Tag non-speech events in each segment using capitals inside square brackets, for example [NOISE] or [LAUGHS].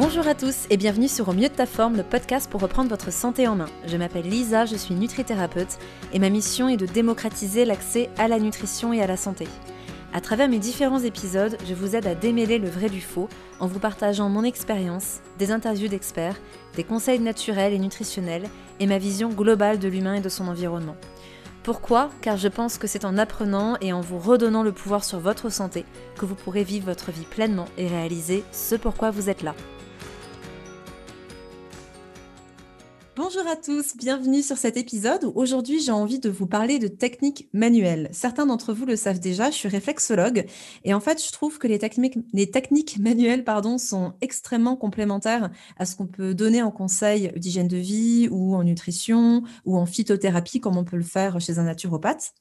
Bonjour à tous et bienvenue sur Au mieux de ta forme, le podcast pour reprendre votre santé en main. Je m'appelle Lisa, je suis nutrithérapeute et ma mission est de démocratiser l'accès à la nutrition et à la santé. À travers mes différents épisodes, je vous aide à démêler le vrai du faux en vous partageant mon expérience, des interviews d'experts, des conseils naturels et nutritionnels et ma vision globale de l'humain et de son environnement. Pourquoi? Car je pense que c'est en apprenant et en vous redonnant le pouvoir sur votre santé que vous pourrez vivre votre vie pleinement et réaliser ce pourquoi vous êtes là. Bonjour à tous, bienvenue sur cet épisode où aujourd'hui j'ai envie de vous parler de techniques manuelles. Certains d'entre vous le savent déjà, je suis réflexologue et en fait je trouve que les techniques, les techniques manuelles pardon, sont extrêmement complémentaires à ce qu'on peut donner en conseil d'hygiène de vie ou en nutrition ou en phytothérapie comme on peut le faire chez un naturopathe.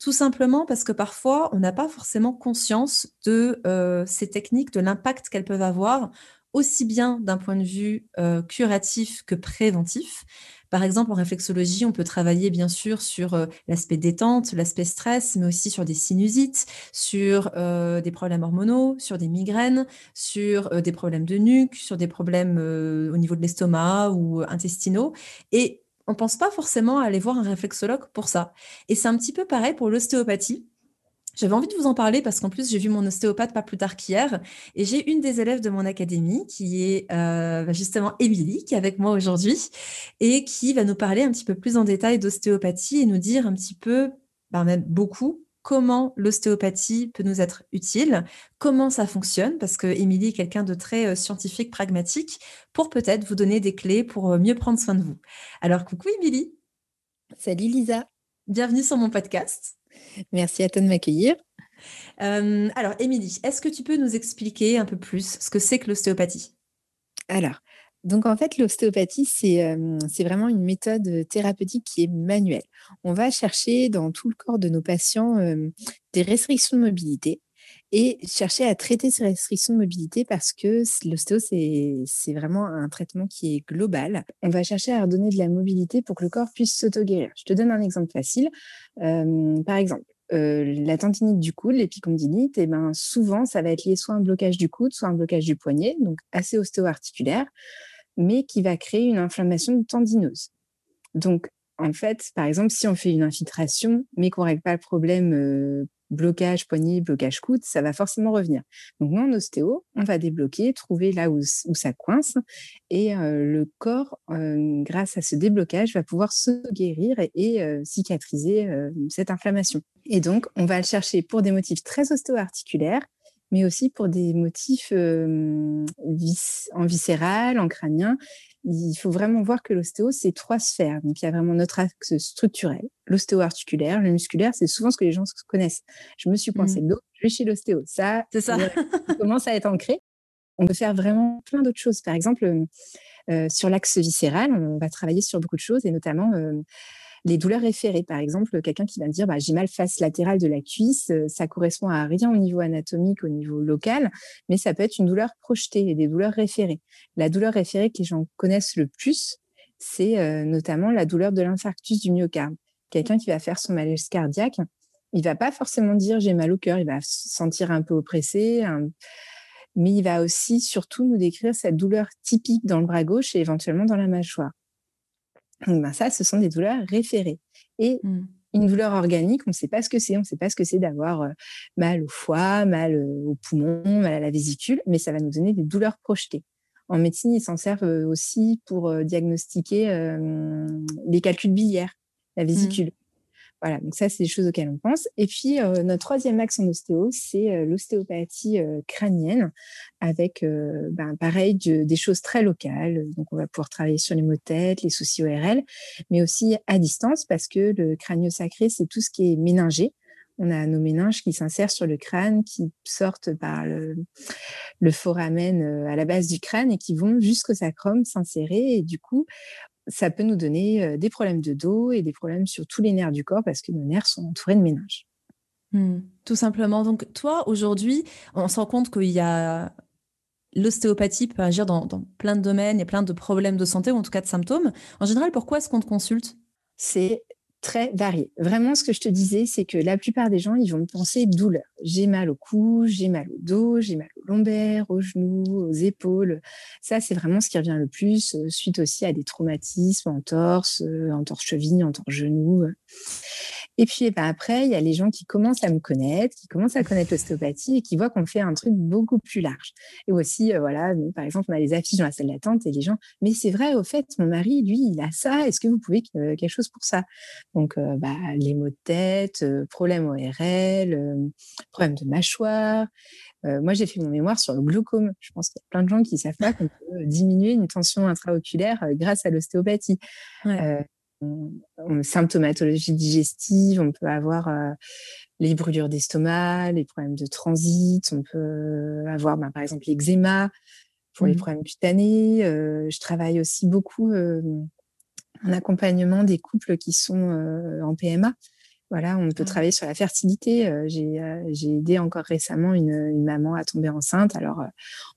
Tout simplement parce que parfois, on n'a pas forcément conscience de euh, ces techniques, de l'impact qu'elles peuvent avoir aussi bien d'un point de vue euh, curatif que préventif. Par exemple, en réflexologie, on peut travailler bien sûr sur euh, l'aspect détente, l'aspect stress, mais aussi sur des sinusites, sur euh, des problèmes hormonaux, sur des migraines, sur des problèmes de nuque, sur des problèmes au niveau de l'estomac ou intestinaux. Et on ne pense pas forcément à aller voir un réflexologue pour ça. Et c'est un petit peu pareil pour l'ostéopathie. J'avais envie de vous en parler parce qu'en plus, j'ai vu mon ostéopathe pas plus tard qu'hier et j'ai une des élèves de mon académie qui est euh, bah, justement Émilie, qui est avec moi aujourd'hui et qui va nous parler un petit peu plus en détail d'ostéopathie et nous dire un petit peu, bah, même beaucoup, comment l'ostéopathie peut nous être utile, comment ça fonctionne, parce que Émilie est quelqu'un de très euh, scientifique, pragmatique, pour peut-être vous donner des clés pour euh, mieux prendre soin de vous. Alors, coucou Émilie. Salut Lisa. Bienvenue sur mon podcast. Merci à toi de m'accueillir. Euh, alors, Émilie, est-ce que tu peux nous expliquer un peu plus ce que c'est que l'ostéopathie? Alors, donc en fait, l'ostéopathie, c'est euh, vraiment une méthode thérapeutique qui est manuelle. On va chercher dans tout le corps de nos patients euh, des restrictions de mobilité et chercher à traiter ces restrictions de mobilité parce que l'ostéo, c'est vraiment un traitement qui est global. On va chercher à redonner de la mobilité pour que le corps puisse s'auto-guérir. Je te donne un exemple facile. Par exemple, la tendinite du coude, l'épicondylite, eh ben, souvent, ça va être lié soit un blocage du coude, soit un blocage du poignet, donc assez ostéo-articulaire, mais qui va créer une inflammation tendineuse. Donc, en fait, par exemple, si on fait une infiltration, mais qu'on ne règle pas le problème blocage poignet, blocage coude, ça va forcément revenir. Donc nous, en ostéo, on va débloquer, trouver là où, ça coince, et euh, le corps, euh, grâce à ce déblocage, va pouvoir se guérir et, euh, cicatriser cette inflammation. Et donc, on va le chercher pour des motifs très ostéo-articulaires, mais aussi pour des motifs en viscéral, en crânien, il faut vraiment voir que l'ostéo, c'est trois sphères. Donc, il y a vraiment notre axe structurel, l'ostéo-articulaire, le musculaire, c'est souvent ce que les gens connaissent. Je me suis coincé mmh. le dos, je vais chez l'ostéo. Ça, ça. [LAUGHS] commence à être ancré. On peut faire vraiment plein d'autres choses. Par exemple, euh, sur l'axe viscéral, on va travailler sur beaucoup de choses et notamment euh, les douleurs référées, par exemple, quelqu'un qui va me dire bah, j'ai mal face latérale de la cuisse, euh, ça correspond à rien au niveau anatomique, au niveau local, mais ça peut être une douleur projetée et des douleurs référées. La douleur référée que les gens connaissent le plus, c'est euh, notamment la douleur de l'infarctus du myocarde. Quelqu'un qui va faire son malaise cardiaque, il va pas forcément dire j'ai mal au cœur, il va se sentir un peu oppressé, mais il va aussi surtout nous décrire cette douleur typique dans le bras gauche et éventuellement dans la mâchoire. Ben ça, ce sont des douleurs référées. Et mmh. une douleur organique, on ne sait pas ce que c'est. On ne sait pas ce que c'est d'avoir mal au foie, mal au poumon, mal à la vésicule, mais ça va nous donner des douleurs projetées. En médecine, ils s'en servent aussi pour diagnostiquer les calculs biliaires, la mmh. Voilà, donc ça, c'est des choses auxquelles on pense. Et puis, euh, notre troisième axe en ostéo, c'est euh, l'ostéopathie euh, crânienne, avec, ben, pareil, des choses très locales. Donc, on va pouvoir travailler sur les maux de tête, les soucis ORL, mais aussi à distance, parce que le crânio sacré, c'est tout ce qui est méningé. On a nos méninges qui s'insèrent sur le crâne, qui sortent par le, le foramen à la base du crâne et qui vont jusqu'au sacrum s'insérer. Et du coup, ça peut nous donner des problèmes de dos et des problèmes sur tous les nerfs du corps parce que nos nerfs sont entourés de méninges. Mmh, tout simplement. Donc, toi, aujourd'hui, on se rend compte qu'il y a l'ostéopathie peut agir dans, plein de domaines et plein de problèmes de santé ou en tout cas de symptômes. En général, pourquoi est-ce qu'on te consulte? C'est très varié. Vraiment, ce que je te disais, c'est que la plupart des gens, ils vont penser douleur. J'ai mal au cou, j'ai mal au dos, j'ai mal aux lombaires, aux genoux, aux épaules. Ça, c'est vraiment ce qui revient le plus, suite aussi à des traumatismes en torse, en torse cheville, en torse genou. Et puis ben, après, il y a les gens qui commencent à me connaître, qui commencent à connaître l'ostéopathie et qui voient qu'on fait un truc beaucoup plus large. Et aussi, voilà, par exemple, on a les affiches dans la salle d'attente et les gens, mais c'est vrai, au fait, mon mari, lui, il a ça, est-ce que vous pouvez quelque chose pour ça? Donc, bah, les maux de tête, problèmes ORL, problèmes de mâchoire. moi, j'ai fait mon mémoire sur le glaucome. Je pense qu'il y a plein de gens qui ne savent pas qu'on peut diminuer une tension intraoculaire grâce à l'ostéopathie. Symptomatologie digestive, on peut avoir les brûlures d'estomac, les problèmes de transit, on peut avoir bah, par exemple l'eczéma pour les mmh problèmes cutanés. je travaille aussi beaucoup en accompagnement des couples qui sont en PMA. Voilà, on peut ah. travailler sur la fertilité. J'ai aidé encore récemment une, maman à tomber enceinte. Alors,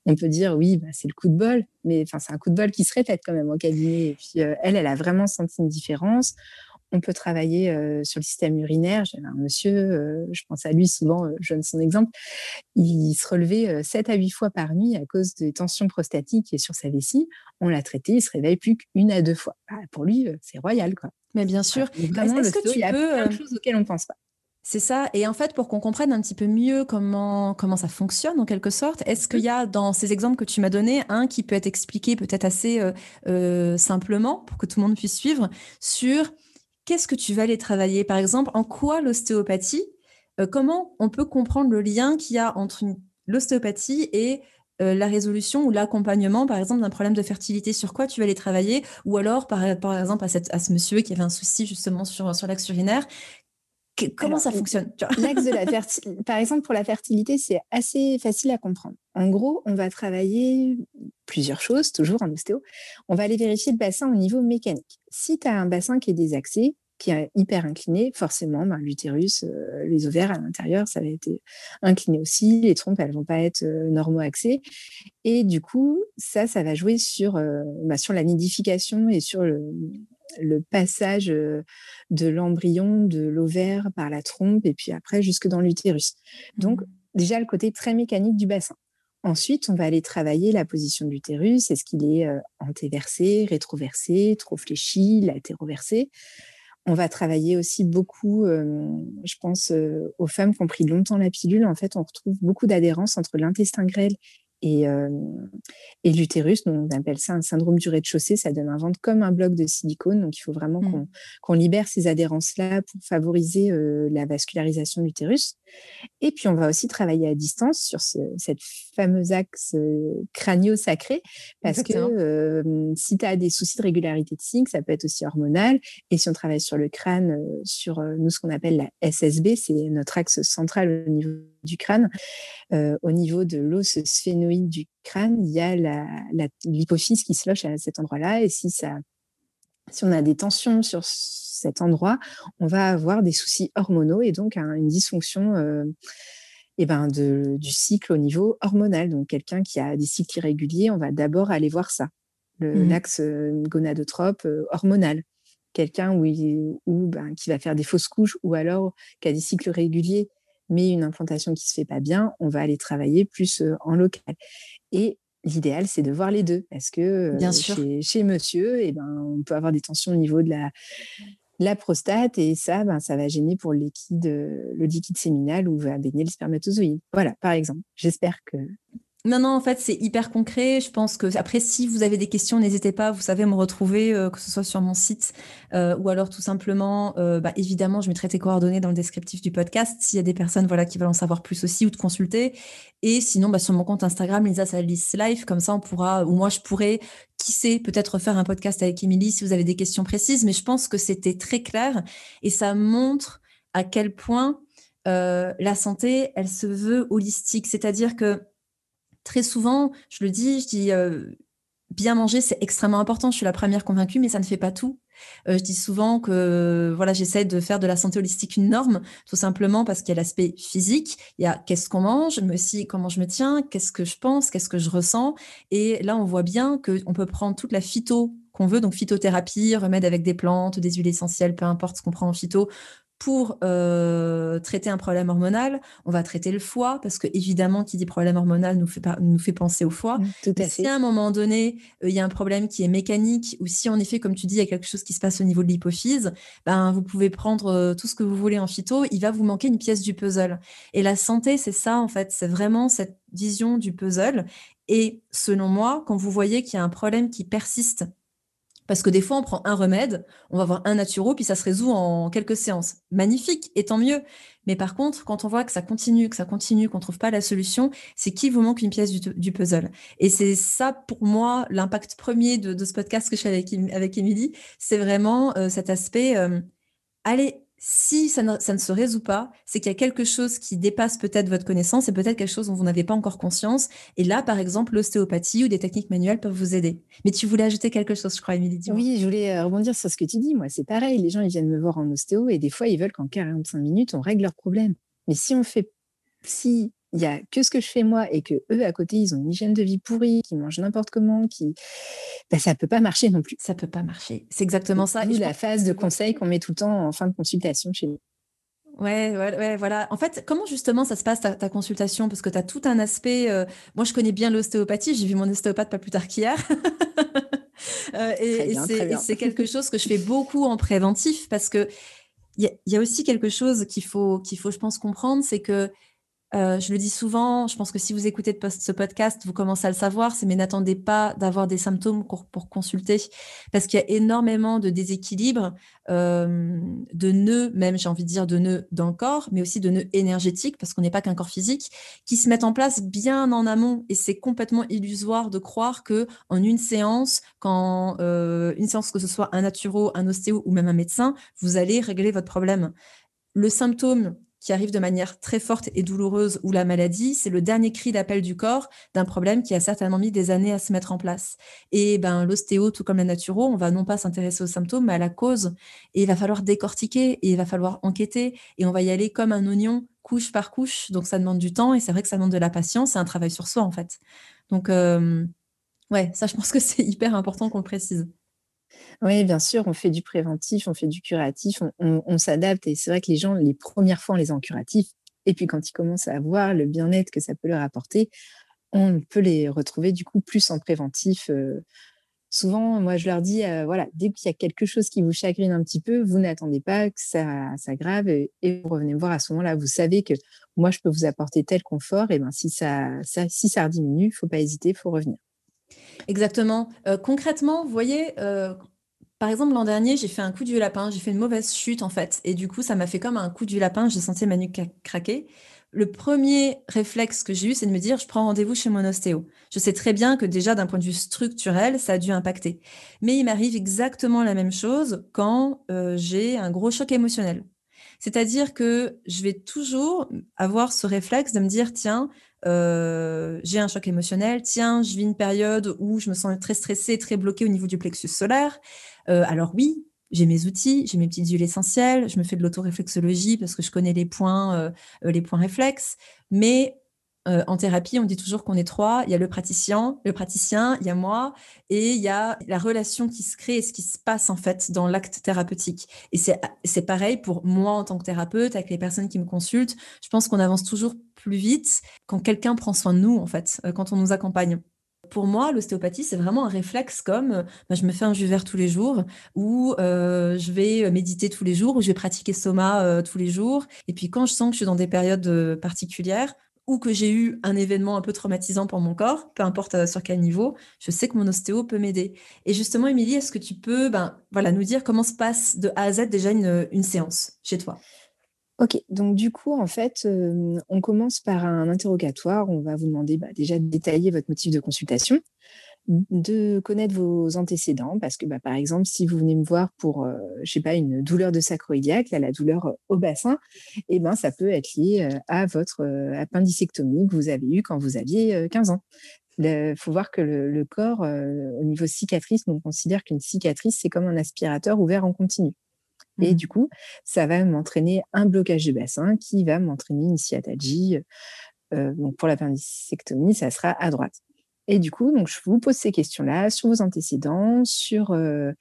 on peut dire oui, bah, c'est le coup de bol, mais enfin, c'est un coup de bol qui se répète quand même au cabinet. Et puis, elle, elle a vraiment senti une différence. On peut travailler sur le système urinaire. J'avais un monsieur, je pense à lui souvent, je donne son exemple, il se relevait 7 à 8 fois par nuit à cause des tensions prostatiques et sur sa vessie. On l'a traité, il se réveille plus qu'une à deux fois. Bah, pour lui, c'est royal. Quoi. Mais bien sûr. Est-ce que tu il y a plein de choses auxquelles on ne pense pas. C'est ça. Et en fait, pour qu'on comprenne un petit peu mieux comment, comment ça fonctionne, en quelque sorte, est-ce qu'il y a dans ces exemples que tu m'as donnés un qui peut être expliqué peut-être assez simplement pour que tout le monde puisse suivre sur qu'est-ce que tu vas aller travailler? Par exemple, en quoi l'ostéopathie, euh, comment on peut comprendre le lien qu'il y a entre l'ostéopathie et euh, la résolution ou l'accompagnement, par exemple, d'un problème de fertilité, sur quoi tu vas aller travailler? Ou alors, par, exemple, à, cette, à, ce monsieur qui avait un souci justement sur, sur l'axe urinaire, comment ça fonctionne L'axe de la [LAUGHS] par exemple, pour la fertilité, c'est assez facile à comprendre. En gros, on va travailler plusieurs choses, toujours en ostéo. On va aller vérifier le bassin au niveau mécanique. Si tu as un bassin qui est désaxé, qui est hyper incliné, forcément, ben, l'utérus, euh, les ovaires à l'intérieur, ça va être incliné aussi. Les trompes, elles vont pas être euh, normo-axées. Et du coup, ça, ça va jouer sur, euh, ben, sur la nidification et sur le, le passage de l'embryon, de l'ovaire par la trompe et puis après jusque dans l'utérus. Donc, mmh. déjà le côté très mécanique du bassin. Ensuite, on va aller travailler la position de l'utérus. Est-ce qu'il est, antéversé, rétroversé, trop fléchi, latéroversé? On va travailler aussi beaucoup, je pense, aux femmes qui ont pris longtemps la pilule. En fait, on retrouve beaucoup d'adhérence entre l'intestin grêle et, et l'utérus. On appelle ça un syndrome du rez-de-chaussée. Ça donne un ventre comme un bloc de silicone. Donc, il faut vraiment mmh. qu'on libère ces adhérences-là pour favoriser la vascularisation de l'utérus. Et puis, on va aussi travailler à distance sur ce, cette fameuse axe crânio-sacré. Parce que si tu as des soucis de régularité de cycle, ça peut être aussi hormonal. Et si on travaille sur le crâne, sur nous, ce qu'on appelle la SSB, c'est notre axe central au niveau du crâne, au niveau de l'os sphénoïde du crâne, il y a l'hypophyse qui se loge à cet endroit-là. Et si, ça, si on a des tensions sur cet endroit, on va avoir des soucis hormonaux et donc une dysfonction euh, eh ben de, du cycle au niveau hormonal. Donc, quelqu'un qui a des cycles irréguliers, on va d'abord aller voir ça, mmh. l'axe euh, gonadotrope euh, hormonal. Quelqu'un où, où ben, qui va faire des fausses couches ou alors qui a des cycles réguliers mais une implantation qui se fait pas bien, on va aller travailler plus en local. Et l'idéal, c'est de voir les deux, parce que bien sûr. Chez, monsieur, eh ben, on peut avoir des tensions au niveau de la, la prostate, et ça, ben, ça va gêner pour le liquide, le liquide séminal où va baigner le spermatozoïde. Voilà, par exemple. J'espère que non, non, en fait, c'est hyper concret. Je pense que après, si vous avez des questions, n'hésitez pas. Vous savez me retrouver, euh, que ce soit sur mon site euh, ou alors tout simplement, euh, bah, évidemment, je mettrai tes coordonnées dans le descriptif du podcast s'il y a des personnes voilà qui veulent en savoir plus aussi ou te consulter. Et sinon, bah, sur mon compte Instagram, Lisa Salis Life, comme ça, on pourra ou moi je pourrais, qui sait, peut-être faire un podcast avec Émilie si vous avez des questions précises. Mais je pense que c'était très clair et ça montre à quel point la santé, elle se veut holistique. C'est-à-dire que très souvent, je le dis, je dis euh, bien manger, c'est extrêmement important. Je suis la première convaincue, mais ça ne fait pas tout. Euh, je dis souvent que voilà, j'essaie de faire de la santé holistique une norme, tout simplement parce qu'il y a l'aspect physique, il y a qu'est-ce qu'on mange, mais aussi comment je me tiens, qu'est-ce que je pense, qu'est-ce que je ressens. Et là, on voit bien qu'on peut prendre toute la phyto qu'on veut, donc phytothérapie, remède avec des plantes, des huiles essentielles, peu importe ce qu'on prend en phyto, pour euh, traiter un problème hormonal, on va traiter le foie, parce que évidemment, qui dit problème hormonal nous fait, nous fait penser au foie. Mmh, tout à si à un moment donné, euh, il y a un problème qui est mécanique, ou si en effet, comme tu dis, il y a quelque chose qui se passe au niveau de l'hypophyse, ben, vous pouvez prendre euh, tout ce que vous voulez en phyto, il va vous manquer une pièce du puzzle. Et la santé, c'est ça, en fait, c'est vraiment cette vision du puzzle. Et selon moi, quand vous voyez qu'il y a un problème qui persiste parce que des fois, on prend un remède, on va avoir un naturo, puis ça se résout en quelques séances. Magnifique, et tant mieux. Mais par contre, quand on voit que ça continue, que ça continue, qu'on ne trouve pas la solution, c'est qu'il vous manque une pièce du, puzzle. Et c'est ça, pour moi, l'impact premier de, ce podcast que je fais avec, avec Émilie, c'est vraiment euh, cet aspect, euh, allez, si ça ne, se résout pas, c'est qu'il y a quelque chose qui dépasse peut-être votre connaissance et peut-être quelque chose dont vous n'avez pas encore conscience. Et là, par exemple, l'ostéopathie ou des techniques manuelles peuvent vous aider. Mais tu voulais ajouter quelque chose, je crois, Émilie. Oui, je voulais euh, rebondir sur ce que tu dis. Moi, c'est pareil. Les gens, ils viennent me voir en ostéo et des fois, ils veulent qu'en 45 minutes, on règle leurs problèmes. Mais si on fait, si il y a que ce que je fais moi et que eux à côté ils ont une hygiène de vie pourrie, qui mangent n'importe comment, qui ben, ça peut pas marcher non plus. Ça peut pas marcher. C'est exactement ça. Et la phase de conseil qu'on met tout le temps en fin de consultation chez nous. Ouais, ouais, ouais, voilà. En fait, comment justement ça se passe ta, consultation? Parce que tu as tout un aspect. Euh, moi, je connais bien l'ostéopathie. J'ai vu mon ostéopathe pas plus tard qu'hier. [LAUGHS] euh, et, et c'est [LAUGHS] quelque chose que je fais beaucoup en préventif parce que il y, y, a aussi quelque chose qu'il faut, qu'il faut, je pense, comprendre, c'est que euh, je le dis souvent, je pense que si vous écoutez ce podcast, vous commencez à le savoir, mais n'attendez pas d'avoir des symptômes pour, consulter, parce qu'il y a énormément de déséquilibres, euh, de nœuds, même j'ai envie de dire de nœuds dans le corps, mais aussi de nœuds énergétiques, parce qu'on n'est pas qu'un corps physique, qui se mettent en place bien en amont, et c'est complètement illusoire de croire que en une séance, quand euh, une séance que ce soit un naturo, un ostéo ou même un médecin, vous allez régler votre problème. Le symptôme qui arrive de manière très forte et douloureuse ou la maladie, c'est le dernier cri d'appel du corps d'un problème qui a certainement mis des années à se mettre en place. Et ben l'ostéo, tout comme la naturo, on va non pas s'intéresser aux symptômes, mais à la cause. Et il va falloir décortiquer et il va falloir enquêter et on va y aller comme un oignon, couche par couche. Donc ça demande du temps et c'est vrai que ça demande de la patience et un travail sur soi en fait. Donc euh, ouais, ça je pense que c'est [LAUGHS] hyper important qu'on le précise. Oui, bien sûr, on fait du préventif, on fait du curatif, on, s'adapte. Et c'est vrai que les gens, les premières fois, on les en curatif. Et puis quand ils commencent à voir le bien-être que ça peut leur apporter, on peut les retrouver du coup plus en préventif. Euh. souvent, moi, je leur dis, euh, voilà, dès qu'il y a quelque chose qui vous chagrine un petit peu, vous n'attendez pas que ça s'aggrave et, vous revenez me voir à ce moment-là. Vous savez que moi, je peux vous apporter tel confort. Et ben, si ça, ça si ça diminue, faut pas hésiter, il faut revenir. Exactement. Euh, concrètement, vous voyez, par exemple, l'an dernier, j'ai fait un coup du lapin, j'ai fait une mauvaise chute en fait, et du coup, ça m'a fait comme un coup du lapin, j'ai senti ma nuque craquer. Le premier réflexe que j'ai eu, c'est de me dire, je prends rendez-vous chez mon ostéo. Je sais très bien que déjà, d'un point de vue structurel, ça a dû impacter. Mais il m'arrive exactement la même chose quand euh, j'ai un gros choc émotionnel. C'est-à-dire que je vais toujours avoir ce réflexe de me dire, tiens, euh, j'ai un choc émotionnel, tiens, je vis une période où je me sens très stressée, très bloquée au niveau du plexus solaire. Euh, alors oui, j'ai mes outils, j'ai mes petites huiles essentielles, je me fais de l'autoréflexologie parce que je connais les points, euh, les points réflexes, mais en thérapie, on dit toujours qu'on est trois. Il y a le praticien, le praticien, il y a moi, et il y a la relation qui se crée et ce qui se passe en fait dans l'acte thérapeutique. Et c'est pareil pour moi en tant que thérapeute, avec les personnes qui me consultent. Je pense qu'on avance toujours plus vite quand quelqu'un prend soin de nous, en fait, euh, quand on nous accompagne. Pour moi, l'ostéopathie, c'est vraiment un réflexe comme euh, bah, je me fais un jus vert tous les jours, ou euh, je vais méditer tous les jours, ou je vais pratiquer soma tous les jours. Et puis quand je sens que je suis dans des périodes particulières, ou que j'ai eu un événement un peu traumatisant pour mon corps, peu importe sur quel niveau, je sais que mon ostéo peut m'aider. Et justement, Émilie, est-ce que tu peux ben, voilà, nous dire comment se passe de A à Z déjà une séance chez toi? Ok, donc du coup, en fait, on commence par un interrogatoire. On va vous demander bah, déjà de détailler votre motif de consultation, de connaître vos antécédents, parce que bah, par exemple, si vous venez me voir pour, je je sais pas, une douleur de sacroiliaque, la douleur au bassin, eh ben, ça peut être lié à votre appendicectomie que vous avez eue quand vous aviez 15 ans. Il faut voir que le, corps, au niveau cicatrice, on considère qu'une cicatrice, c'est comme un aspirateur ouvert en continu. Et mmh. du coup, ça va m'entraîner un blocage du bassin qui va m'entraîner une sciatalgie. Euh, donc pour l'appendicectomie, ça sera à droite. Et du coup, donc, je vous pose ces questions-là sur vos antécédents, sur, euh,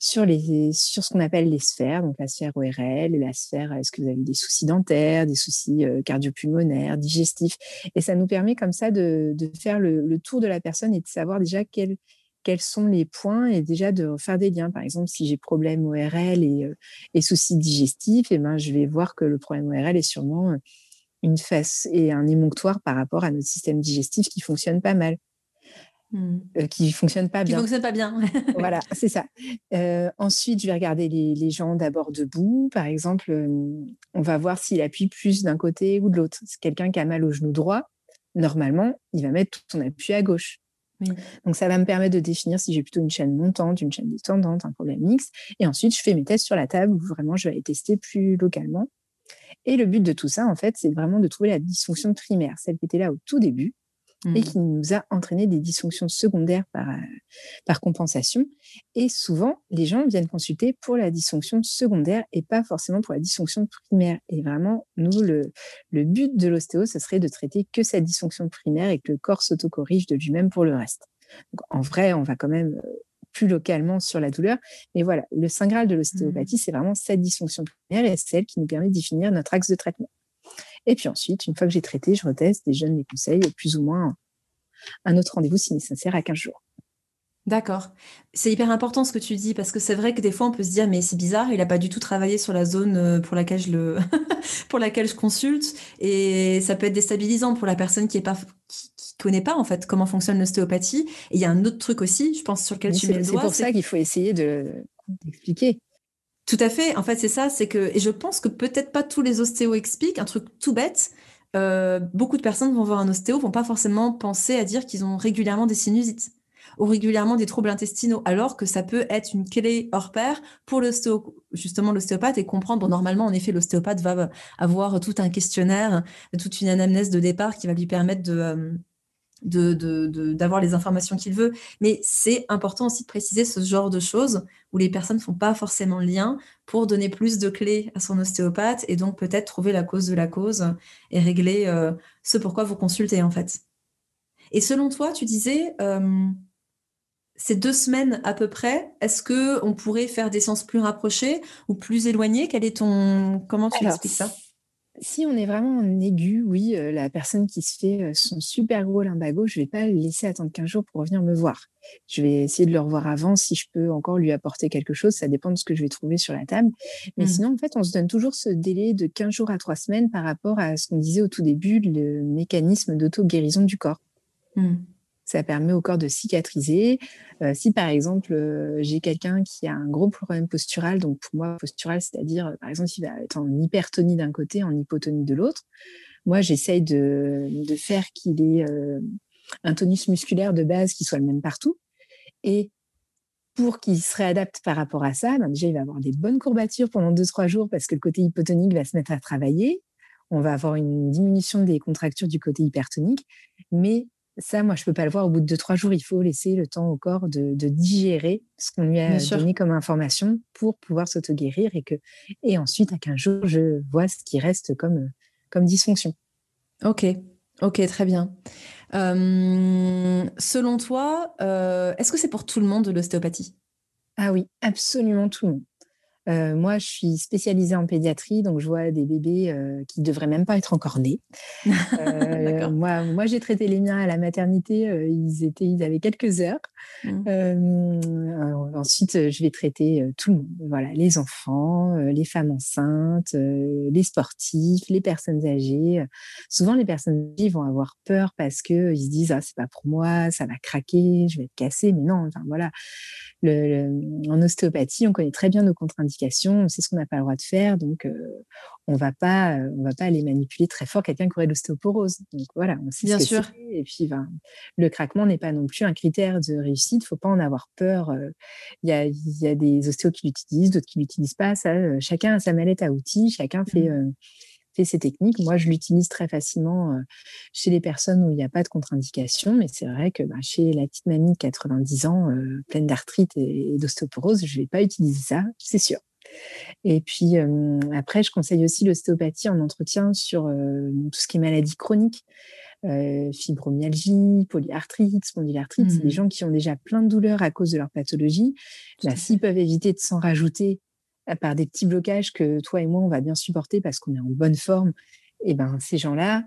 sur, les, sur ce qu'on appelle les sphères, donc la sphère ORL, la sphère, est-ce que vous avez des soucis dentaires, des soucis euh, cardiopulmonaires, digestifs? Et ça nous permet comme ça de, de faire le, le, tour de la personne et de savoir déjà quels, quels sont les points et déjà de faire des liens. Par exemple, si j'ai problème ORL et, euh, et soucis digestifs, et eh ben, je vais voir que le problème ORL est sûrement une face et un émonctoire par rapport à notre système digestif qui fonctionne pas mal. Mmh. Euh, qui fonctionne pas bien. Qui fonctionne pas bien. [LAUGHS] voilà, c'est ça. Euh, ensuite, je vais regarder les, les gens d'abord debout. Par exemple, euh, on va voir s'il appuie plus d'un côté ou de l'autre. C'est quelqu'un qui a mal au genou droit. Normalement, il va mettre tout son appui à gauche. Donc, ça va me permettre de définir si j'ai plutôt une chaîne montante, une chaîne descendante, un problème mixte. Et ensuite, je fais mes tests sur la table où vraiment je vais les tester plus localement. Et le but de tout ça, en fait, c'est vraiment de trouver la dysfonction primaire, celle qui était là au tout début, et mmh. qui nous a entraîné des dysfonctions secondaires par, euh, par compensation. Et souvent, les gens viennent consulter pour la dysfonction secondaire et pas forcément pour la dysfonction primaire. Et vraiment, nous, le, le but de l'ostéo, ce serait de traiter que cette dysfonction primaire et que le corps s'autocorrige de lui-même pour le reste. Donc, en vrai, on va quand même euh, plus localement sur la douleur. Mais voilà, le saint graal de l'ostéopathie, mmh. c'est vraiment cette dysfonction primaire et c'est elle qui nous permet de définir notre axe de traitement. Et puis ensuite, une fois que j'ai traité, je reteste et je donne les conseils plus ou moins un autre rendez-vous si nécessaire à 15 jours. D'accord. C'est hyper important ce que tu dis parce que c'est vrai que des fois on peut se dire mais c'est bizarre, il n'a pas du tout travaillé sur la zone euh, pour laquelle je le [LAUGHS] pour laquelle je consulte et ça peut être déstabilisant pour la personne qui est pas qui, connaît pas en fait comment fonctionne l'ostéopathie. Et il y a un autre truc aussi, je pense sur lequel tu mets le doigt. C'est pour ça qu'il faut essayer de d'expliquer. Tout à fait. En fait, c'est ça, c'est que et je pense que peut-être pas tous les ostéos expliquent un truc tout bête. Euh, beaucoup de personnes vont voir un ostéo, vont pas forcément penser à dire qu'ils ont régulièrement des sinusites ou régulièrement des troubles intestinaux, alors que ça peut être une clé hors pair pour justement l'ostéopathe et comprendre. Bon, normalement, en effet, l'ostéopathe va avoir tout un questionnaire, toute une anamnèse de départ qui va lui permettre de euh, d'avoir de, les informations qu'il veut. Mais c'est important aussi de préciser ce genre de choses où les personnes ne font pas forcément le lien pour donner plus de clés à son ostéopathe et donc peut-être trouver la cause de la cause et régler euh, ce pourquoi vous consultez en fait. Et selon toi, tu disais, euh, ces deux semaines à peu près, est-ce que on pourrait faire des sens plus rapprochés ou plus éloignés Quel est ton comment tu expliques ça? Si on est vraiment en aigu, oui, euh, la personne qui se fait euh, son super gros limbago, je vais pas le laisser attendre 15 jours pour revenir me voir. Je vais essayer de le revoir avant si je peux encore lui apporter quelque chose. Ça dépend de ce que je vais trouver sur la table. Mais mmh. sinon, en fait, on se donne toujours ce délai de 15 jours à 3 semaines par rapport à ce qu'on disait au tout début, le mécanisme d'auto-guérison du corps. Mmh. Ça permet au corps de cicatriser. Euh, si par exemple euh, j'ai quelqu'un qui a un gros problème postural, donc pour moi postural, c'est-à-dire euh, par exemple il va être en hypertonie d'un côté, en hypotonie de l'autre, moi j'essaye de, faire qu'il ait un tonus musculaire de base qui soit le même partout. Et pour qu'il se réadapte par rapport à ça, ben déjà il va avoir des bonnes courbatures pendant 2-3 jours parce que le côté hypotonique va se mettre à travailler. On va avoir une diminution des contractures du côté hypertonique, mais ça, moi, je peux pas le voir au bout de deux, trois jours. Il faut laisser le temps au corps de, digérer ce qu'on lui a donné comme information pour pouvoir s'auto-guérir et que, et ensuite, à 15 jours, je vois ce qui reste comme, comme dysfonction. Ok, ok, très bien. Euh, selon toi, euh, est-ce que c'est pour tout le monde de l'ostéopathie? Ah oui, absolument tout le monde. Euh, moi, je suis spécialisée en pédiatrie, donc je vois des bébés euh, qui devraient même pas être encore nés. [LAUGHS] Euh, moi, moi j'ai traité les miens à la maternité, ils, étaient, ils avaient quelques heures. Mmh. ensuite, je vais traiter tout le monde. Voilà, les enfants, les femmes enceintes, les sportifs, les personnes âgées. Souvent, les personnes âgées vont avoir peur parce qu'ils se disent ah c'est pas pour moi, ça va craquer, je vais être cassée. Mais non, enfin voilà. Le, en ostéopathie, on connaît très bien nos contre-indications, on sait ce qu'on n'a pas le droit de faire, donc euh, on va pas, on va pas aller manipuler très fort quelqu'un qui aurait l'ostéoporose. Donc voilà, on sait bien ce sûr. Et puis, ben, le craquement n'est pas non plus un critère de réussite. Il faut pas en avoir peur. Euh, il y, a, y, a, des ostéos qui l'utilisent, d'autres qui l'utilisent pas. Ça, euh, chacun a sa mallette à outils, chacun fait. Mmh fait ces techniques. Moi, je l'utilise très facilement euh, chez les personnes où il n'y a pas de contre-indication, mais c'est vrai que bah, chez la petite mamie de 90 ans, euh, pleine d'arthrite et, d'ostéoporose, je ne vais pas utiliser ça, c'est sûr. Et puis euh, après, je conseille aussi l'ostéopathie en entretien sur tout ce qui est maladie chronique. fibromyalgie, polyarthrite, spondylarthrite. C'est des mmh. gens qui ont déjà plein de douleurs à cause de leur pathologie. Bah, s'ils peuvent éviter de s'en rajouter par des petits blocages que toi et moi, on va bien supporter parce qu'on est en bonne forme, et ben ces gens-là,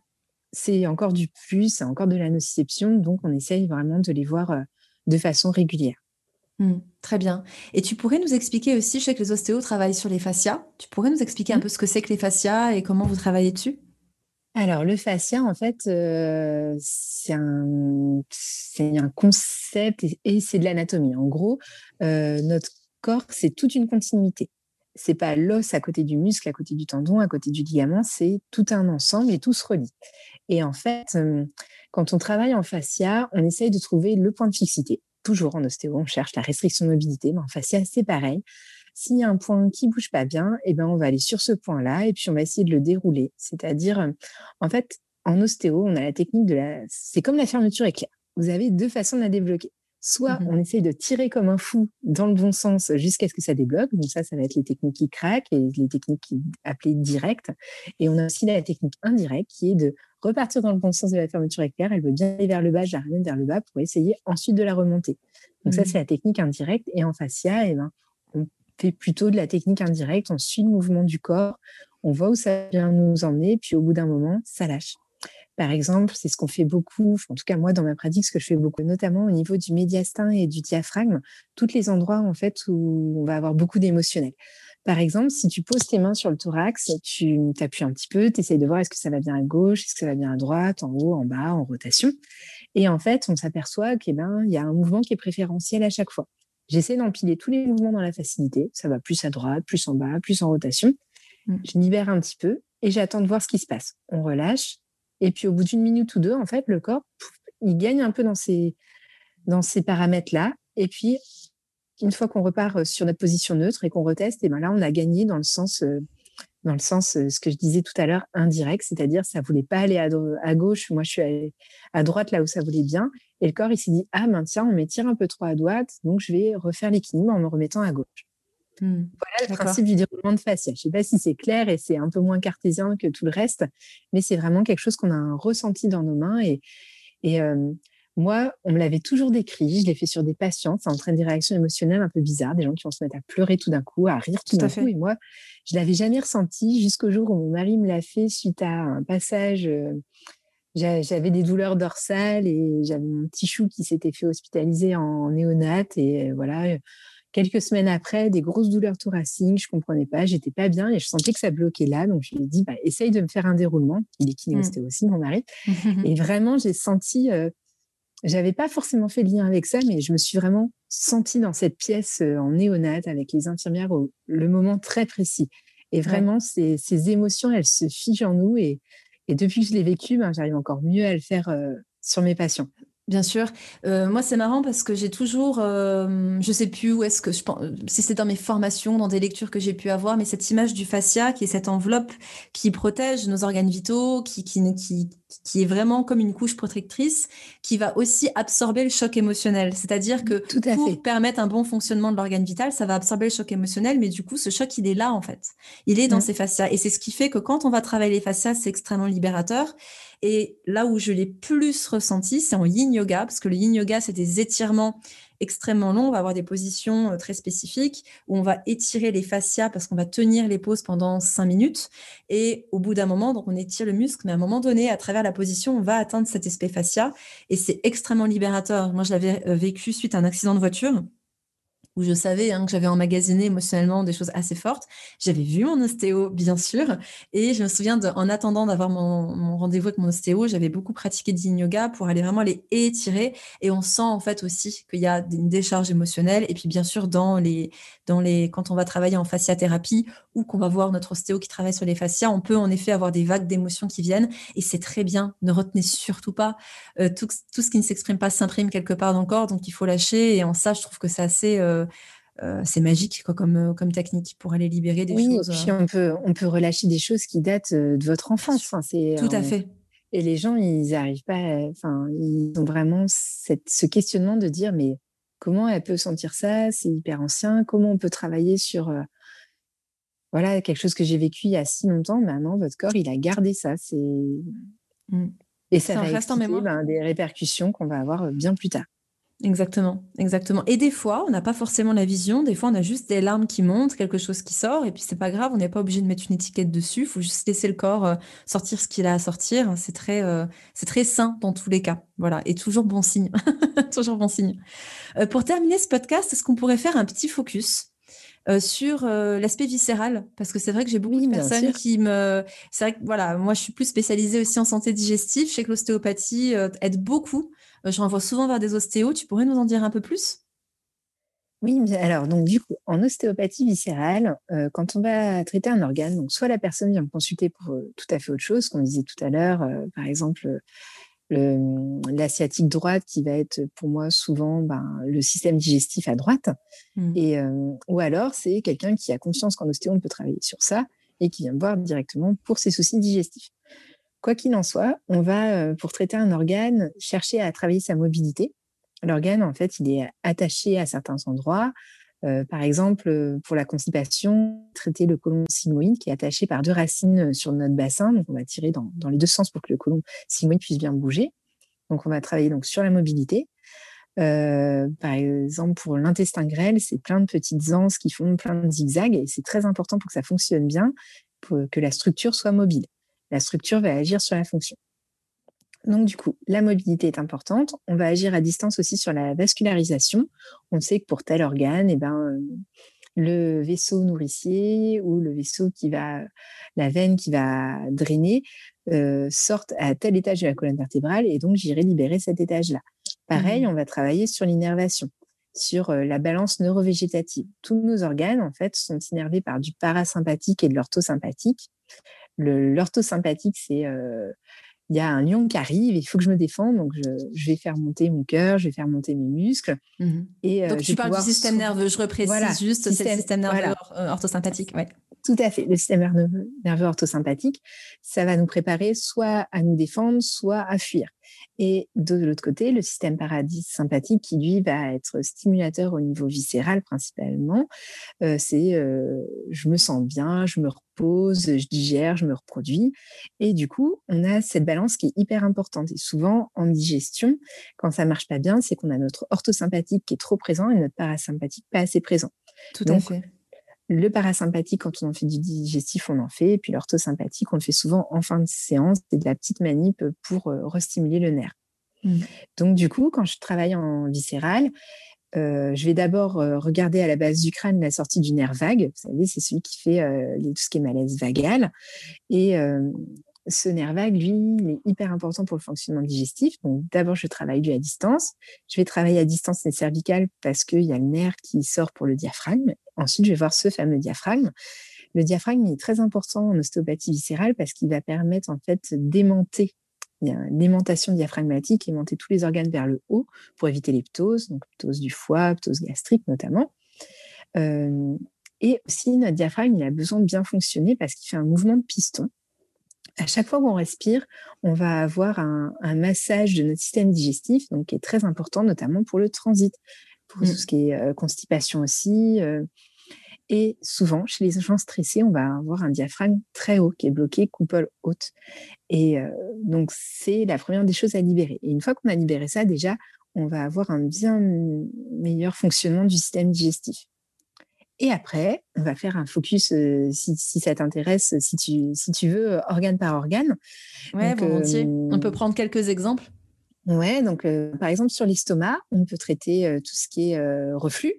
c'est encore du plus, c'est encore de la nociception. Donc, on essaye vraiment de les voir de façon régulière. Mmh, très bien. Et tu pourrais nous expliquer aussi, je sais que les ostéos travaillent sur les fascias. Tu pourrais nous expliquer un mmh. peu ce que c'est que les fascias et comment vous travaillez dessus? Alors, le fascia, en fait, c'est un, un, concept et, c'est de l'anatomie. En gros, notre corps, c'est toute une continuité. C'est pas l'os à côté du muscle, à côté du tendon, à côté du ligament, c'est tout un ensemble et tout se relie. Et en fait, quand on travaille en fascia, on essaye de trouver le point de fixité. Toujours en ostéo, on cherche la restriction de mobilité, mais en fascia, c'est pareil. S'il y a un point qui bouge pas bien, eh ben, on va aller sur ce point-là et puis on va essayer de le dérouler. C'est-à-dire, en fait, en ostéo, on a la technique de la. C'est comme la fermeture éclair. Vous avez deux façons de la débloquer. Soit mmh on essaye de tirer comme un fou dans le bon sens jusqu'à ce que ça débloque. Donc ça, ça va être les techniques qui craquent et les techniques appelées directes. Et on a aussi la technique indirecte qui est de repartir dans le bon sens de la fermeture éclair. Elle veut bien aller vers le bas, je la ramène vers le bas pour essayer ensuite de la remonter. Donc ça, mmh c'est la technique indirecte. Et en fascia, eh ben, on fait plutôt de la technique indirecte. On suit le mouvement du corps. On voit où ça vient nous emmener. Puis au bout d'un moment, ça lâche. Par exemple, c'est ce qu'on fait beaucoup, en tout cas moi dans ma pratique, ce que je fais beaucoup, notamment au niveau du médiastin et du diaphragme, tous les endroits en fait où on va avoir beaucoup d'émotionnel. Par exemple, si tu poses tes mains sur le thorax, tu t'appuies un petit peu, tu essayes de voir est-ce que ça va bien à gauche, est-ce que ça va bien à droite, en haut, en bas, en rotation. Et en fait, on s'aperçoit qu'il ben, y a un mouvement qui est préférentiel à chaque fois. J'essaie d'empiler tous les mouvements dans la facilité. Ça va plus à droite, plus en bas, plus en rotation. Mmh. Je libère un petit peu et j'attends de voir ce qui se passe. On relâche, et puis au bout d'une minute ou deux, en fait, le corps, il gagne un peu dans ces, dans ces paramètres-là. Et puis, une fois qu'on repart sur notre position neutre et qu'on reteste, et ben là, on a gagné dans le sens, dans le sens, ce que je disais tout à l'heure, indirect, c'est-à-dire ça voulait pas aller à, gauche, moi je suis à droite là où ça voulait bien, et le corps il s'est dit ah ben tiens on m'étire un peu trop à droite, donc je vais refaire l'équilibre en me remettant à gauche. Mmh. Voilà le principe du déroulement de fascia. Je ne sais pas si c'est clair et c'est un peu moins cartésien que tout le reste, mais c'est vraiment quelque chose qu'on a ressenti dans nos mains. Et, et moi, on me l'avait toujours décrit. Je l'ai fait sur des patients. Ça entraîne des réactions émotionnelles un peu bizarres, des gens qui vont se mettre à pleurer tout d'un coup, à rire tout, d'un coup. Et moi, je l'avais jamais ressenti jusqu'au jour où mon mari me l'a fait suite à un passage. j'avais des douleurs dorsales et j'avais mon petit chou qui s'était fait hospitaliser en néonate. Et voilà Quelques semaines après, des grosses douleurs thoraciques, je comprenais pas, j'étais pas bien et je sentais que ça bloquait là. Donc je lui ai dit, bah, essaye de me faire un déroulement. Il est kinéostéo mmh. aussi, mon mari. [LAUGHS] et vraiment, j'ai senti, euh, j'avais pas forcément fait le lien avec ça, mais je me suis vraiment sentie dans cette pièce euh, en néonate avec les infirmières au le moment très précis. Et vraiment, ces, ces, émotions, elles se figent en nous. Et, et depuis que je l'ai vécu, ben, j'arrive encore mieux à le faire euh, sur mes patients. Bien sûr. Euh, moi, c'est marrant parce que j'ai toujours, euh, je sais plus où est-ce que je pense, si c'est dans mes formations, dans des lectures que j'ai pu avoir, mais cette image du fascia, qui est cette enveloppe qui protège nos organes vitaux, qui, qui, qui, qui est vraiment comme une couche protectrice, qui va aussi absorber le choc émotionnel. C'est-à-dire que Tout à pour fait. permettre un bon fonctionnement de l'organe vital, ça va absorber le choc émotionnel, mais du coup, ce choc, il est là en fait. Il est dans ces fascias, et c'est ce qui fait que quand on va travailler les fascias, c'est extrêmement libérateur. Et là où je l'ai plus ressenti, c'est en yin yoga, parce que le yin yoga, c'est des étirements extrêmement longs. On va avoir des positions euh, très spécifiques où on va étirer les fascias parce qu'on va tenir les poses pendant cinq minutes. Et au bout d'un moment, donc on étire le muscle, mais à un moment donné, à travers la position, on va atteindre cet aspect fascia. Et c'est extrêmement libérateur. Moi, je l'avais euh, vécu suite à un accident de voiture où je savais hein, que j'avais emmagasiné émotionnellement des choses assez fortes. J'avais vu mon ostéo, bien sûr, et je me souviens, de, en attendant d'avoir mon, rendez-vous avec mon ostéo, j'avais beaucoup pratiqué du yoga pour aller vraiment les étirer, et on sent en fait aussi qu'il y a une décharge émotionnelle, et puis bien sûr, dans les, dans les, quand on va travailler en fasciathérapie ou qu'on va voir notre ostéo qui travaille sur les fascias, on peut en effet avoir des vagues d'émotions qui viennent, et c'est très bien, ne retenez surtout pas, euh, tout, ce qui ne s'exprime pas s'imprime quelque part dans le corps, donc il faut lâcher, et en ça, je trouve que c'est assez... Euh, euh, c'est magique quoi, comme, euh, comme technique pour aller libérer des choses. Oui, puis euh. on peut, on peut relâcher des choses qui datent de votre enfance. Enfin, Tout à fait. Et les gens, ils n'arrivent pas, enfin, ils ont vraiment cette, ce questionnement de dire, mais comment elle peut sentir ça C'est hyper ancien. Comment on peut travailler sur, voilà, quelque chose que j'ai vécu il y a si longtemps. Maintenant, votre corps, il a gardé ça. C'est. Mmh. Et ça, va reste en mémoire. Ben, des répercussions qu'on va avoir bien plus tard. Exactement, exactement. Et des fois, on n'a pas forcément la vision. Des fois, on a juste des larmes qui montent, quelque chose qui sort, et puis c'est pas grave. On n'est pas obligé de mettre une étiquette dessus. Il faut juste laisser le corps euh, sortir ce qu'il a à sortir. C'est très, euh, c'est très sain dans tous les cas. Voilà, et toujours bon signe, [LAUGHS] toujours bon signe. Euh, pour terminer ce podcast, est-ce qu'on pourrait faire un petit focus sur l'aspect viscéral? Parce que c'est vrai que j'ai beaucoup de personnes qui me c'est vrai que voilà moi je suis plus spécialisée aussi en santé digestive je sais que l'ostéopathie aide beaucoup je renvoie souvent vers des ostéos. Tu pourrais nous en dire un peu plus? Oui, alors donc du coup, en ostéopathie viscérale, euh, quand on va traiter un organe, donc soit la personne vient me consulter pour euh, tout à fait autre chose, qu'on disait tout à l'heure, par exemple l'asiatique droite qui va être pour moi souvent ben, le système digestif à droite, mmh. et ou alors c'est quelqu'un qui a conscience qu'en ostéo on peut travailler sur ça et qui vient me voir directement pour ses soucis digestifs. Quoi qu'il en soit, on va, pour traiter un organe, chercher à travailler sa mobilité. L'organe, en fait, il est attaché à certains endroits. par exemple, pour la constipation, traiter le côlon sigmoïde qui est attaché par deux racines sur notre bassin. Donc, on va tirer dans, les deux sens pour que le côlon sigmoïde puisse bien bouger. Donc, on va travailler donc sur la mobilité. par exemple, pour l'intestin grêle, c'est plein de petites anses qui font plein de zigzags et c'est très important pour que ça fonctionne bien, pour que la structure soit mobile la structure va agir sur la fonction. Donc, du coup, la mobilité est importante. On va agir à distance aussi sur la vascularisation. On sait que pour tel organe, eh ben, euh, le vaisseau nourricier ou le vaisseau qui va, la veine qui va drainer, euh, sortent à tel étage de la colonne vertébrale et donc j'irai libérer cet étage-là. Pareil, mmh. on va travailler sur l'innervation, sur euh, la balance neurovégétative. Tous nos organes, en fait, sont innervés par du parasympathique et de l'orthosympathique. L'orthosympathique, c'est euh, il y a un lion qui arrive, il faut que je me défende, donc je, vais faire monter mon cœur, je vais faire monter mes muscles. Mmh et, euh, donc tu parles du système nerveux, je reprécise juste, c'est le système nerveux euh, orthosympathique. Ouais. Tout à fait, le système nerveux, nerveux orthosympathique, ça va nous préparer soit à nous défendre, soit à fuir. Et de l'autre côté, le système parasympathique qui, lui, va être stimulateur au niveau viscéral principalement. Euh, c'est euh, je me sens bien, je me repose, je digère, je me reproduis. Et du coup, on a cette balance qui est hyper importante. Et souvent, en digestion, quand ça marche pas bien, c'est qu'on a notre orthosympathique qui est trop présent et notre parasympathique pas assez présent. Tout à fait. Le parasympathique, quand on en fait du digestif, on en fait. Et puis l'orthosympathique, on le fait souvent en fin de séance. C'est de la petite manip pour euh, restimuler le nerf. Mmh. Donc, du coup, quand je travaille en viscéral, euh, je vais d'abord euh, regarder à la base du crâne la sortie du nerf vague. Vous savez, c'est celui qui fait tout ce qui est malaise vagal. Et ce nerf vague, lui, il est hyper important pour le fonctionnement digestif. Donc, d'abord, je travaille lui à distance. Je vais travailler à distance les cervicales parce qu'il y a le nerf qui sort pour le diaphragme. Ensuite, je vais voir ce fameux diaphragme. Le diaphragme est très important en ostéopathie viscérale parce qu'il va permettre en fait d'aimanter. Il y a une diaphragmatique, aimanter tous les organes vers le haut pour éviter les ptoses, donc ptose du foie, ptose gastrique notamment. Euh, et aussi, notre diaphragme, il a besoin de bien fonctionner parce qu'il fait un mouvement de piston à chaque fois qu'on respire, on va avoir un, massage de notre système digestif, donc qui est très important, notamment pour le transit, pour tout mmh. ce qui est euh, constipation aussi. Euh. et souvent, chez les gens stressés, on va avoir un diaphragme très haut qui est bloqué, coupole haute. Et euh, donc, c'est la première des choses à libérer. Et une fois qu'on a libéré ça, déjà, on va avoir un bien meilleur fonctionnement du système digestif. Et après, on va faire un focus, euh, si, ça t'intéresse, si tu, si tu veux, euh, organe par organe. Oui, volontiers. on peut prendre quelques exemples. Ouais, donc euh, par exemple sur l'estomac, on peut traiter tout ce qui est reflux,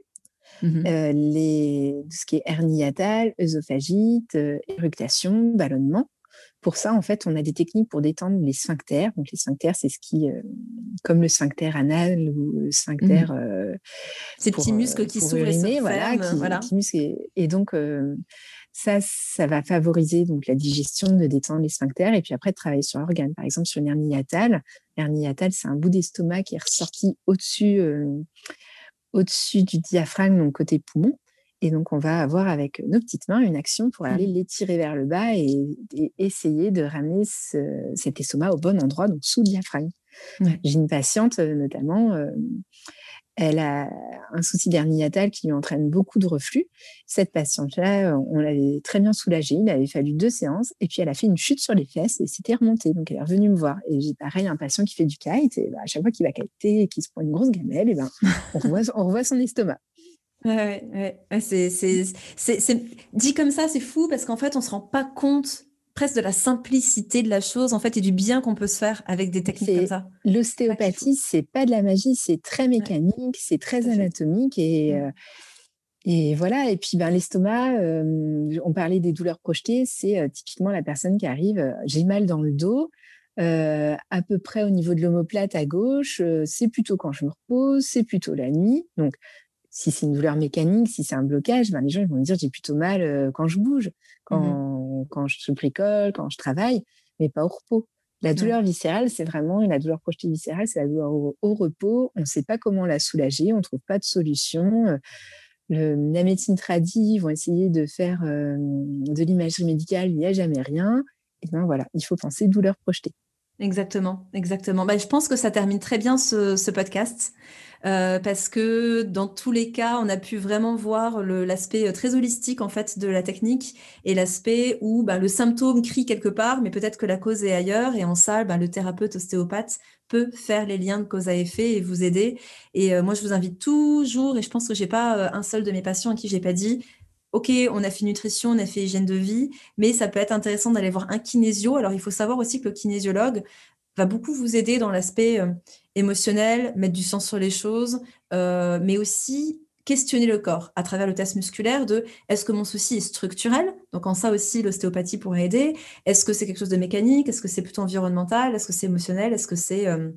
les, tout ce qui est hernie hiatale, œsophagite, éructation, ballonnement. Pour ça, en fait, on a des techniques pour détendre les sphincters. Donc, les sphincters, c'est ce qui, euh, comme le sphincter anal ou le sphincter. Mmh. Euh, Ces petits muscles qui s'ouvrent et voilà, voilà. et, donc, euh, ça, ça va favoriser donc la digestion, de détendre les sphincters, et puis après de travailler sur l'organe. Par exemple, sur une hernie hiatale. L'hernie hiatale, c'est un bout d'estomac qui est ressorti au-dessus, au-dessus du diaphragme, donc côté poumon. Et donc, on va avoir avec nos petites mains une action pour aller mmh. l'étirer vers le bas et, essayer de ramener cet estomac au bon endroit, donc sous le diaphragme. J'ai une patiente, euh, notamment, euh, elle a un souci d'hernie qui lui entraîne beaucoup de reflux. Cette patiente-là, on l'avait très bien soulagée. Il avait fallu deux séances. Et puis, elle a fait une chute sur les fesses et c'était remonté. Donc, elle est revenue me voir. Et j'ai pareil, un patient qui fait du kite. Et bah, à chaque fois qu'il va kiter et qu'il se prend une grosse gamelle, et ben, on, revoit, on revoit son estomac. Ouais, ouais, c'est, dit comme ça, c'est fou parce qu'en fait, on se rend pas compte presque de la simplicité de la chose en fait et du bien qu'on peut se faire avec des techniques comme ça. L'ostéopathie, c'est pas de la magie, c'est très mécanique, c'est très anatomique et euh, et voilà. Et puis ben l'estomac, euh, on parlait des douleurs projetées, c'est euh, typiquement la personne qui arrive, j'ai mal dans le dos. à peu près au niveau de l'omoplate à gauche, c'est plutôt quand je me repose, c'est plutôt la nuit. Donc, si c'est une douleur mécanique, si c'est un blocage, ben les gens ils vont me dire j'ai plutôt mal quand je bouge, mmh quand, quand je bricole, quand je travaille, mais pas au repos. La douleur viscérale, c'est vraiment la douleur projetée viscérale, c'est la douleur au, repos. On ne sait pas comment la soulager, on ne trouve pas de solution. Le, la médecine tradie vont essayer de faire de l'imagerie médicale, il n'y a jamais rien. Et ben voilà, il faut penser douleur projetée. Exactement, exactement. Bah, je pense que ça termine très bien ce, podcast. Euh, parce que dans tous les cas, on a pu vraiment voir l'aspect euh, très holistique en fait de la technique et l'aspect où bah, le symptôme crie quelque part, mais peut-être que la cause est ailleurs. Et en ça, bah, le thérapeute ostéopathe peut faire les liens de cause à effet et vous aider. Et euh, moi, je vous invite toujours, et je pense que j'ai pas un seul de mes patients à qui j'ai pas dit, OK, on a fait nutrition, on a fait hygiène de vie, mais ça peut être intéressant d'aller voir un kinésio. Alors, il faut savoir aussi que le kinésiologue va beaucoup vous aider dans l'aspect émotionnel, mettre du sens sur les choses, euh, mais aussi questionner le corps à travers le test musculaire de est-ce que mon souci est structurel? Donc en ça aussi, l'ostéopathie pourrait aider. Est-ce que c'est quelque chose de mécanique? Est-ce que c'est plutôt environnemental? Est-ce que c'est émotionnel? Est-ce que c'est euh,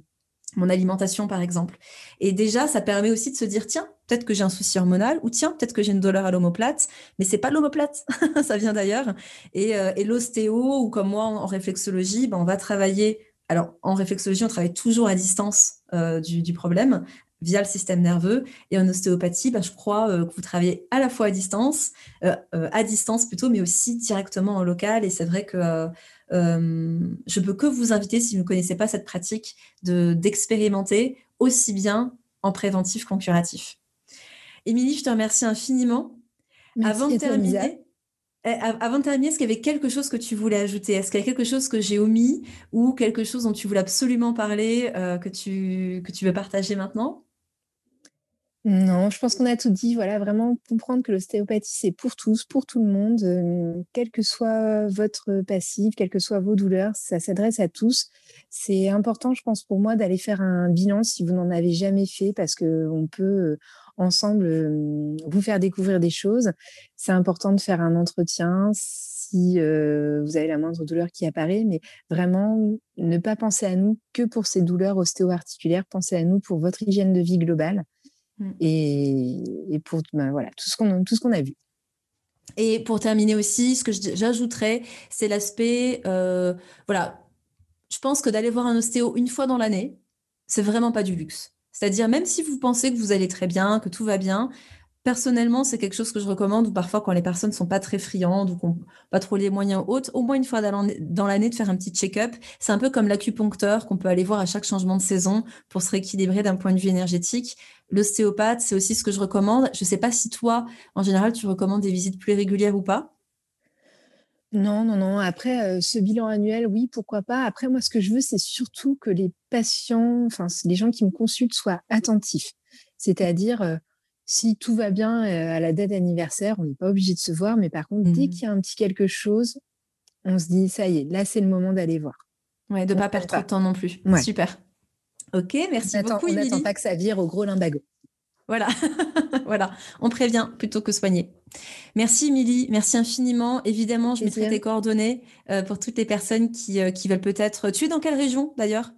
mon alimentation, par exemple? Et déjà, ça permet aussi de se dire, tiens, peut-être que j'ai un souci hormonal, ou tiens, peut-être que j'ai une douleur à l'omoplate, mais c'est pas l'omoplate, [LAUGHS] ça vient d'ailleurs. Et, euh, et l'ostéo, ou comme moi en réflexologie, ben, on va travailler alors, en réflexologie, on travaille toujours à distance euh, du, problème via le système nerveux. Et en ostéopathie, bah, je crois euh, que vous travaillez à la fois à distance, à distance plutôt, mais aussi directement en local. Et c'est vrai que je peux que vous inviter, si vous ne connaissez pas cette pratique, d'expérimenter aussi bien en préventif qu'en curatif. Émilie, je te remercie infiniment. Avant de terminer, eh, avant de terminer, est-ce qu'il y avait quelque chose que tu voulais ajouter? Est-ce qu'il y a quelque chose que j'ai omis ou quelque chose dont tu voulais absolument parler, euh, que, tu, que tu veux partager maintenant? Non, je pense qu'on a tout dit. Voilà, vraiment comprendre que l'ostéopathie, c'est pour tous, pour tout le monde, euh, quel que soit votre passif, quelles que soient vos douleurs, ça s'adresse à tous. C'est important, je pense, pour moi, d'aller faire un bilan si vous n'en avez jamais fait, parce qu'on peut ensemble vous faire découvrir des choses. C'est important de faire un entretien si vous avez la moindre douleur qui apparaît, mais vraiment ne pas penser à nous que pour ces douleurs ostéo-articulaires, pensez à nous pour votre hygiène de vie globale mmh. et, pour ben, voilà, tout ce qu'on a vu. Et pour terminer aussi, ce que j'ajouterais, c'est l'aspect, voilà, je pense que d'aller voir un ostéo une fois dans l'année, c'est vraiment pas du luxe. C'est-à-dire, même si vous pensez que vous allez très bien, que tout va bien, personnellement, c'est quelque chose que je recommande, ou parfois quand les personnes sont pas très friandes ou n'ont pas trop les moyens autres, au moins une fois dans l'année de faire un petit check-up. C'est un peu comme l'acupuncteur qu'on peut aller voir à chaque changement de saison pour se rééquilibrer d'un point de vue énergétique. L'ostéopathe, c'est aussi ce que je recommande. Je ne sais pas si toi, en général, tu recommandes des visites plus régulières ou pas. Non, non, non. Après, ce bilan annuel, oui, pourquoi pas. Après, moi, ce que je veux, c'est surtout que les patients, enfin, les gens qui me consultent soient attentifs. C'est-à-dire, si tout va bien à la date d'anniversaire, on n'est pas obligé de se voir, mais par contre, dès mmh. qu'il y a un petit quelque chose, on se dit, ça y est, là, c'est le moment d'aller voir. Ouais, de ne pas perdre trop de temps non plus. Super. Ok, merci beaucoup. On n'attend pas que ça vire au gros limbago. Voilà, [LAUGHS] voilà, on prévient plutôt que soigner. Merci Émilie, merci infiniment. Évidemment, je mettrai tes coordonnées euh, pour toutes les personnes qui, euh, qui veulent peut-être. Tu es dans quelle région d'ailleurs?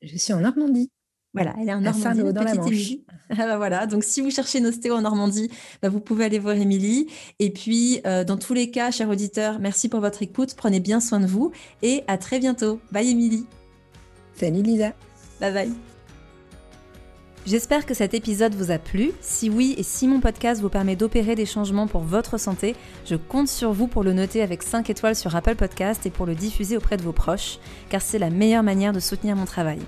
Je suis en Normandie. Voilà, elle est en Normandie, dans la Manche. [LAUGHS] Ah bah voilà, donc si vous cherchez une ostéo en Normandie, bah vous pouvez aller voir Émilie. Et puis, euh, dans tous les cas, chers auditeurs, merci pour votre écoute. Prenez bien soin de vous et à très bientôt. Bye Émilie. Salut Lisa. Bye bye. J'espère que cet épisode vous a plu. Si oui et si mon podcast vous permet d'opérer des changements pour votre santé, je compte sur vous pour le noter avec 5 étoiles sur Apple Podcast et pour le diffuser auprès de vos proches, car c'est la meilleure manière de soutenir mon travail.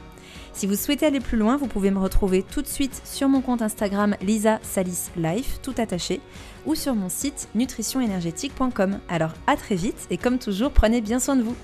Si vous souhaitez aller plus loin, vous pouvez me retrouver tout de suite sur mon compte Instagram Lisa Life, tout attaché, ou sur mon site nutritionénergétique.com. Alors à très vite et comme toujours, prenez bien soin de vous.